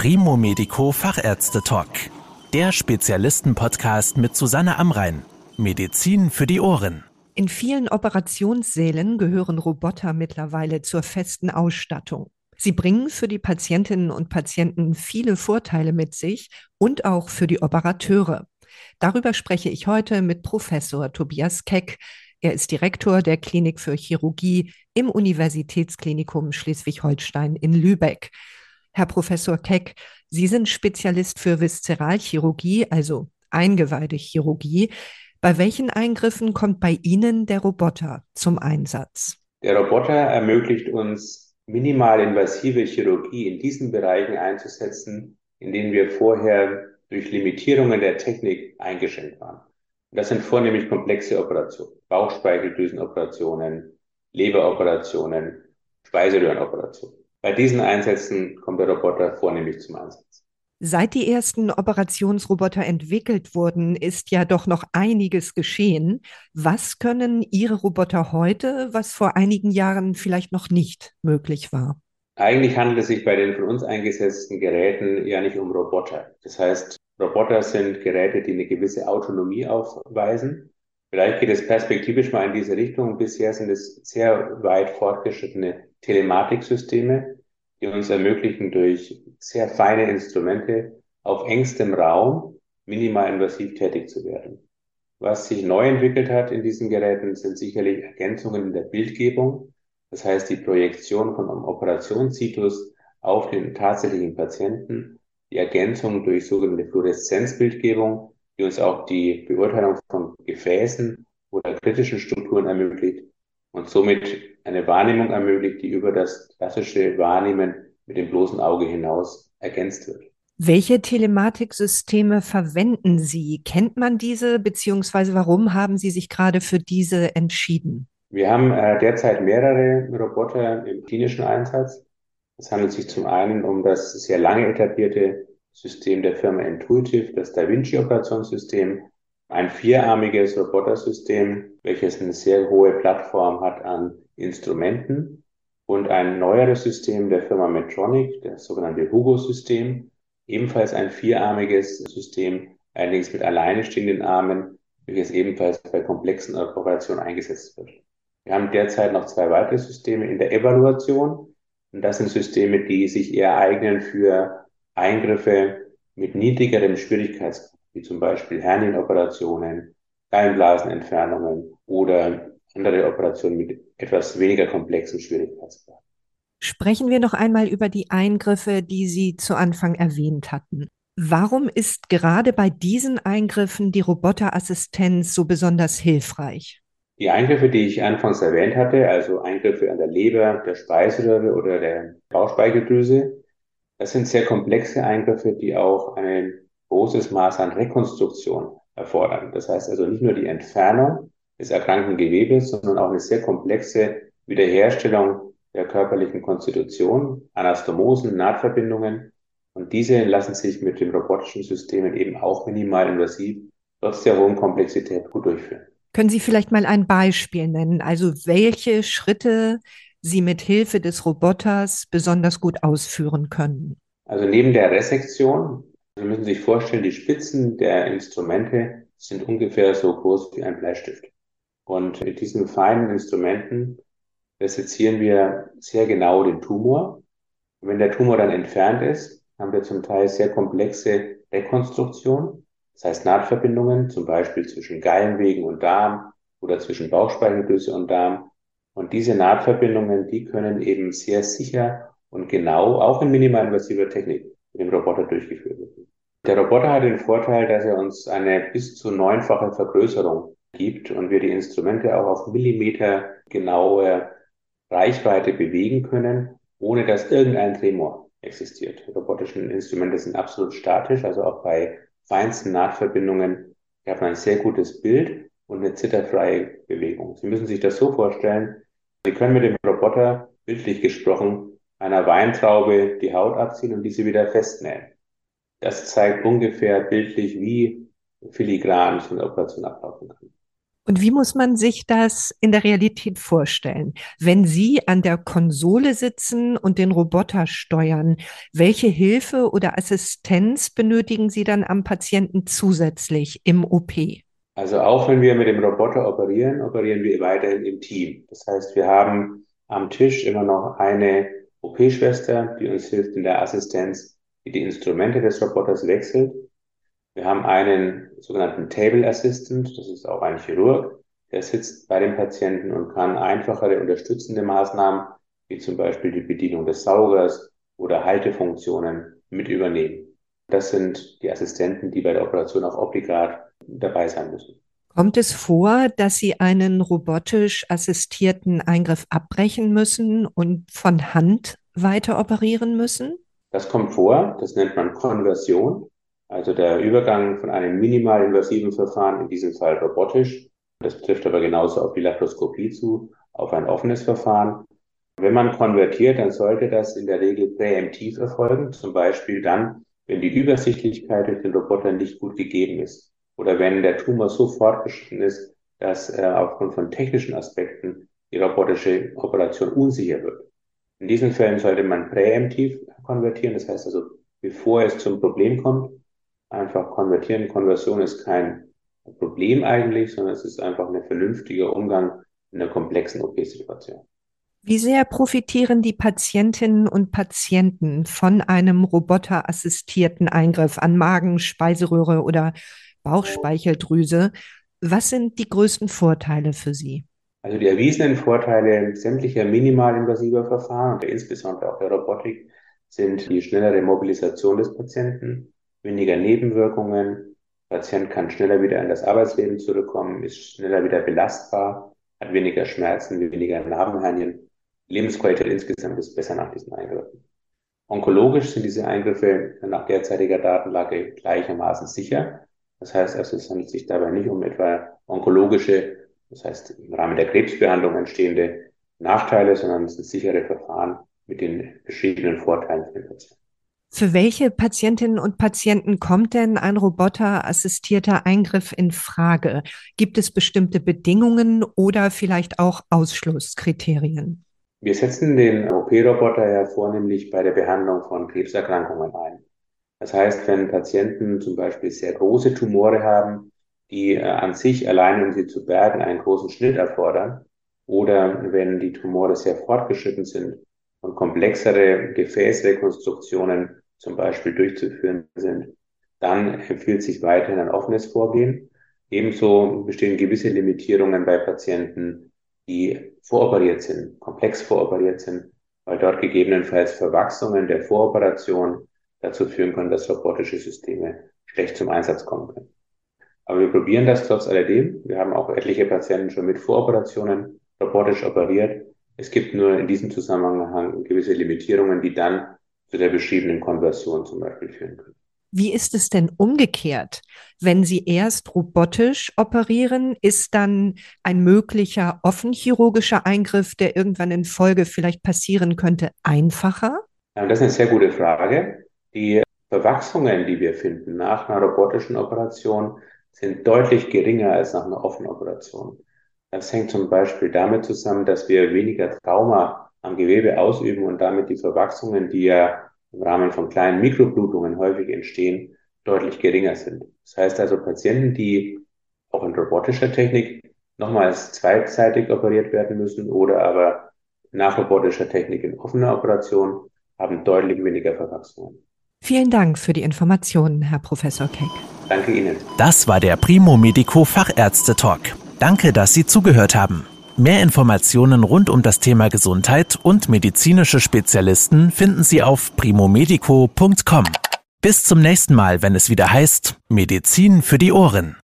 Primo Medico Fachärzte Talk. Der Spezialisten-Podcast mit Susanne Amrein. Medizin für die Ohren. In vielen Operationssälen gehören Roboter mittlerweile zur festen Ausstattung. Sie bringen für die Patientinnen und Patienten viele Vorteile mit sich und auch für die Operateure. Darüber spreche ich heute mit Professor Tobias Keck. Er ist Direktor der Klinik für Chirurgie im Universitätsklinikum Schleswig-Holstein in Lübeck. Herr Professor Keck, Sie sind Spezialist für Viszeralchirurgie, also Eingeweidechirurgie. Bei welchen Eingriffen kommt bei Ihnen der Roboter zum Einsatz? Der Roboter ermöglicht uns, minimal invasive Chirurgie in diesen Bereichen einzusetzen, in denen wir vorher durch Limitierungen der Technik eingeschränkt waren. Das sind vornehmlich komplexe Operationen, Bauchspeicheldrüsenoperationen, Leberoperationen, Speiseröhrenoperationen. Bei diesen Einsätzen kommt der Roboter vornehmlich zum Einsatz. Seit die ersten Operationsroboter entwickelt wurden, ist ja doch noch einiges geschehen. Was können Ihre Roboter heute, was vor einigen Jahren vielleicht noch nicht möglich war? Eigentlich handelt es sich bei den von uns eingesetzten Geräten ja nicht um Roboter. Das heißt, Roboter sind Geräte, die eine gewisse Autonomie aufweisen. Vielleicht geht es perspektivisch mal in diese Richtung. Bisher sind es sehr weit fortgeschrittene Telematiksysteme, die uns ermöglichen, durch sehr feine Instrumente auf engstem Raum minimal invasiv tätig zu werden. Was sich neu entwickelt hat in diesen Geräten, sind sicherlich Ergänzungen in der Bildgebung. Das heißt, die Projektion von einem Operationssitus auf den tatsächlichen Patienten, die Ergänzung durch sogenannte Fluoreszenzbildgebung, die uns auch die Beurteilung von Gefäßen oder kritischen Strukturen ermöglicht und somit eine Wahrnehmung ermöglicht, die über das klassische Wahrnehmen mit dem bloßen Auge hinaus ergänzt wird. Welche Telematiksysteme verwenden Sie? Kennt man diese, beziehungsweise warum haben Sie sich gerade für diese entschieden? Wir haben äh, derzeit mehrere Roboter im klinischen Einsatz. Es handelt sich zum einen um das sehr lange etablierte System der Firma Intuitive, das Da Vinci Operationssystem, ein vierarmiges Robotersystem, welches eine sehr hohe Plattform hat an Instrumenten. Und ein neueres System der Firma Medtronic, das sogenannte Hugo-System, ebenfalls ein vierarmiges System, allerdings mit alleine stehenden Armen, welches ebenfalls bei komplexen Operationen eingesetzt wird. Wir haben derzeit noch zwei weitere Systeme in der Evaluation. Und das sind Systeme, die sich eher eignen für Eingriffe mit niedrigerem Schwierigkeitsgrad wie zum Beispiel Hernienoperationen, Gallenblasenentfernungen oder andere Operationen mit etwas weniger komplexen Schwierigkeitsgrad. Sprechen wir noch einmal über die Eingriffe, die Sie zu Anfang erwähnt hatten. Warum ist gerade bei diesen Eingriffen die Roboterassistenz so besonders hilfreich? Die Eingriffe, die ich anfangs erwähnt hatte, also Eingriffe an der Leber, der Speiseröhre oder der Bauchspeicheldrüse, das sind sehr komplexe Eingriffe, die auch einen großes Maß an Rekonstruktion erfordern. Das heißt also nicht nur die Entfernung des erkrankten Gewebes, sondern auch eine sehr komplexe Wiederherstellung der körperlichen Konstitution, Anastomosen, Nahtverbindungen. Und diese lassen sich mit den robotischen Systemen eben auch minimal invasiv, trotz der hohen Komplexität gut durchführen. Können Sie vielleicht mal ein Beispiel nennen? Also welche Schritte Sie mit Hilfe des Roboters besonders gut ausführen können? Also neben der Resektion Sie müssen sich vorstellen, die Spitzen der Instrumente sind ungefähr so groß wie ein Bleistift. Und mit diesen feinen Instrumenten resezieren wir sehr genau den Tumor. Wenn der Tumor dann entfernt ist, haben wir zum Teil sehr komplexe Rekonstruktionen. Das heißt Nahtverbindungen, zum Beispiel zwischen Gallenwegen und Darm oder zwischen Bauchspeicheldrüse und Darm. Und diese Nahtverbindungen, die können eben sehr sicher und genau, auch in minimalinvasiver Technik, mit dem Roboter durchgeführt werden. Der Roboter hat den Vorteil, dass er uns eine bis zu neunfache Vergrößerung gibt und wir die Instrumente auch auf Millimeter genaue Reichweite bewegen können, ohne dass irgendein Tremor existiert. Die robotischen Instrumente sind absolut statisch, also auch bei feinsten Nahtverbindungen hat man ein sehr gutes Bild und eine zitterfreie Bewegung. Sie müssen sich das so vorstellen, Sie können mit dem Roboter, bildlich gesprochen, einer Weintraube die Haut abziehen und diese wieder festnähen. Das zeigt ungefähr bildlich, wie filigran so eine Operation ablaufen kann. Und wie muss man sich das in der Realität vorstellen? Wenn Sie an der Konsole sitzen und den Roboter steuern, welche Hilfe oder Assistenz benötigen Sie dann am Patienten zusätzlich im OP? Also auch wenn wir mit dem Roboter operieren, operieren wir weiterhin im Team. Das heißt, wir haben am Tisch immer noch eine OP-Schwester, die uns hilft in der Assistenz, die Instrumente des Roboters wechselt wir haben einen sogenannten Table Assistant, das ist auch ein Chirurg, der sitzt bei dem Patienten und kann einfachere unterstützende Maßnahmen, wie zum Beispiel die Bedienung des Saugers oder Haltefunktionen, mit übernehmen. Das sind die Assistenten, die bei der Operation auch obligat dabei sein müssen. Kommt es vor, dass Sie einen robotisch assistierten Eingriff abbrechen müssen und von Hand weiter operieren müssen? Das kommt vor, das nennt man Konversion. Also der Übergang von einem minimalinvasiven Verfahren, in diesem Fall robotisch, das trifft aber genauso auf die Laparoskopie zu, auf ein offenes Verfahren. Wenn man konvertiert, dann sollte das in der Regel präemptiv erfolgen, zum Beispiel dann, wenn die Übersichtlichkeit durch den Roboter nicht gut gegeben ist oder wenn der Tumor so fortgeschritten ist, dass äh, aufgrund von technischen Aspekten die robotische Operation unsicher wird. In diesen Fällen sollte man präemptiv konvertieren, das heißt also, bevor es zum Problem kommt, einfach konvertieren. Konversion ist kein Problem eigentlich, sondern es ist einfach ein vernünftiger Umgang in einer komplexen OP-Situation. Wie sehr profitieren die Patientinnen und Patienten von einem roboterassistierten Eingriff an Magen, Speiseröhre oder Bauchspeicheldrüse? Was sind die größten Vorteile für sie? Also die erwiesenen Vorteile sämtlicher minimalinvasiver Verfahren und insbesondere auch der Robotik sind die schnellere Mobilisation des Patienten, weniger Nebenwirkungen. Patient kann schneller wieder in das Arbeitsleben zurückkommen, ist schneller wieder belastbar, hat weniger Schmerzen, weniger Narbenhernien. Lebensqualität insgesamt ist besser nach diesen Eingriffen. Onkologisch sind diese Eingriffe nach derzeitiger Datenlage gleichermaßen sicher. Das heißt also, es handelt sich dabei nicht um etwa onkologische, das heißt im Rahmen der Krebsbehandlung entstehende Nachteile, sondern es sind sichere Verfahren mit den beschriebenen Vorteilen für den Patienten. Für welche Patientinnen und Patienten kommt denn ein roboterassistierter Eingriff in Frage? Gibt es bestimmte Bedingungen oder vielleicht auch Ausschlusskriterien? Wir setzen den OP-Roboter ja vornehmlich bei der Behandlung von Krebserkrankungen ein. Das heißt, wenn Patienten zum Beispiel sehr große Tumore haben, die äh, an sich allein, um sie zu bergen, einen großen Schnitt erfordern, oder wenn die Tumore sehr fortgeschritten sind und komplexere Gefäßrekonstruktionen zum Beispiel durchzuführen sind, dann empfiehlt sich weiterhin ein offenes Vorgehen. Ebenso bestehen gewisse Limitierungen bei Patienten, die voroperiert sind, komplex voroperiert sind, weil dort gegebenenfalls Verwachsungen der Voroperation dazu führen können, dass robotische Systeme schlecht zum Einsatz kommen können. Aber wir probieren das trotz alledem. Wir haben auch etliche Patienten schon mit Voroperationen robotisch operiert es gibt nur in diesem Zusammenhang gewisse Limitierungen, die dann zu der beschriebenen Konversion zum Beispiel führen können. Wie ist es denn umgekehrt? Wenn Sie erst robotisch operieren, ist dann ein möglicher offenchirurgischer Eingriff, der irgendwann in Folge vielleicht passieren könnte, einfacher? Das ist eine sehr gute Frage. Die Verwachsungen, die wir finden nach einer robotischen Operation, sind deutlich geringer als nach einer offenen Operation. Das hängt zum Beispiel damit zusammen, dass wir weniger Trauma am Gewebe ausüben und damit die Verwachsungen, die ja im Rahmen von kleinen Mikroblutungen häufig entstehen, deutlich geringer sind. Das heißt also Patienten, die auch in robotischer Technik nochmals zweiseitig operiert werden müssen oder aber nach robotischer Technik in offener Operation, haben deutlich weniger Verwachsungen. Vielen Dank für die Informationen, Herr Professor Keck. Danke Ihnen. Das war der Primo Medico Fachärzte Talk. Danke, dass Sie zugehört haben. Mehr Informationen rund um das Thema Gesundheit und medizinische Spezialisten finden Sie auf primomedico.com. Bis zum nächsten Mal, wenn es wieder heißt Medizin für die Ohren.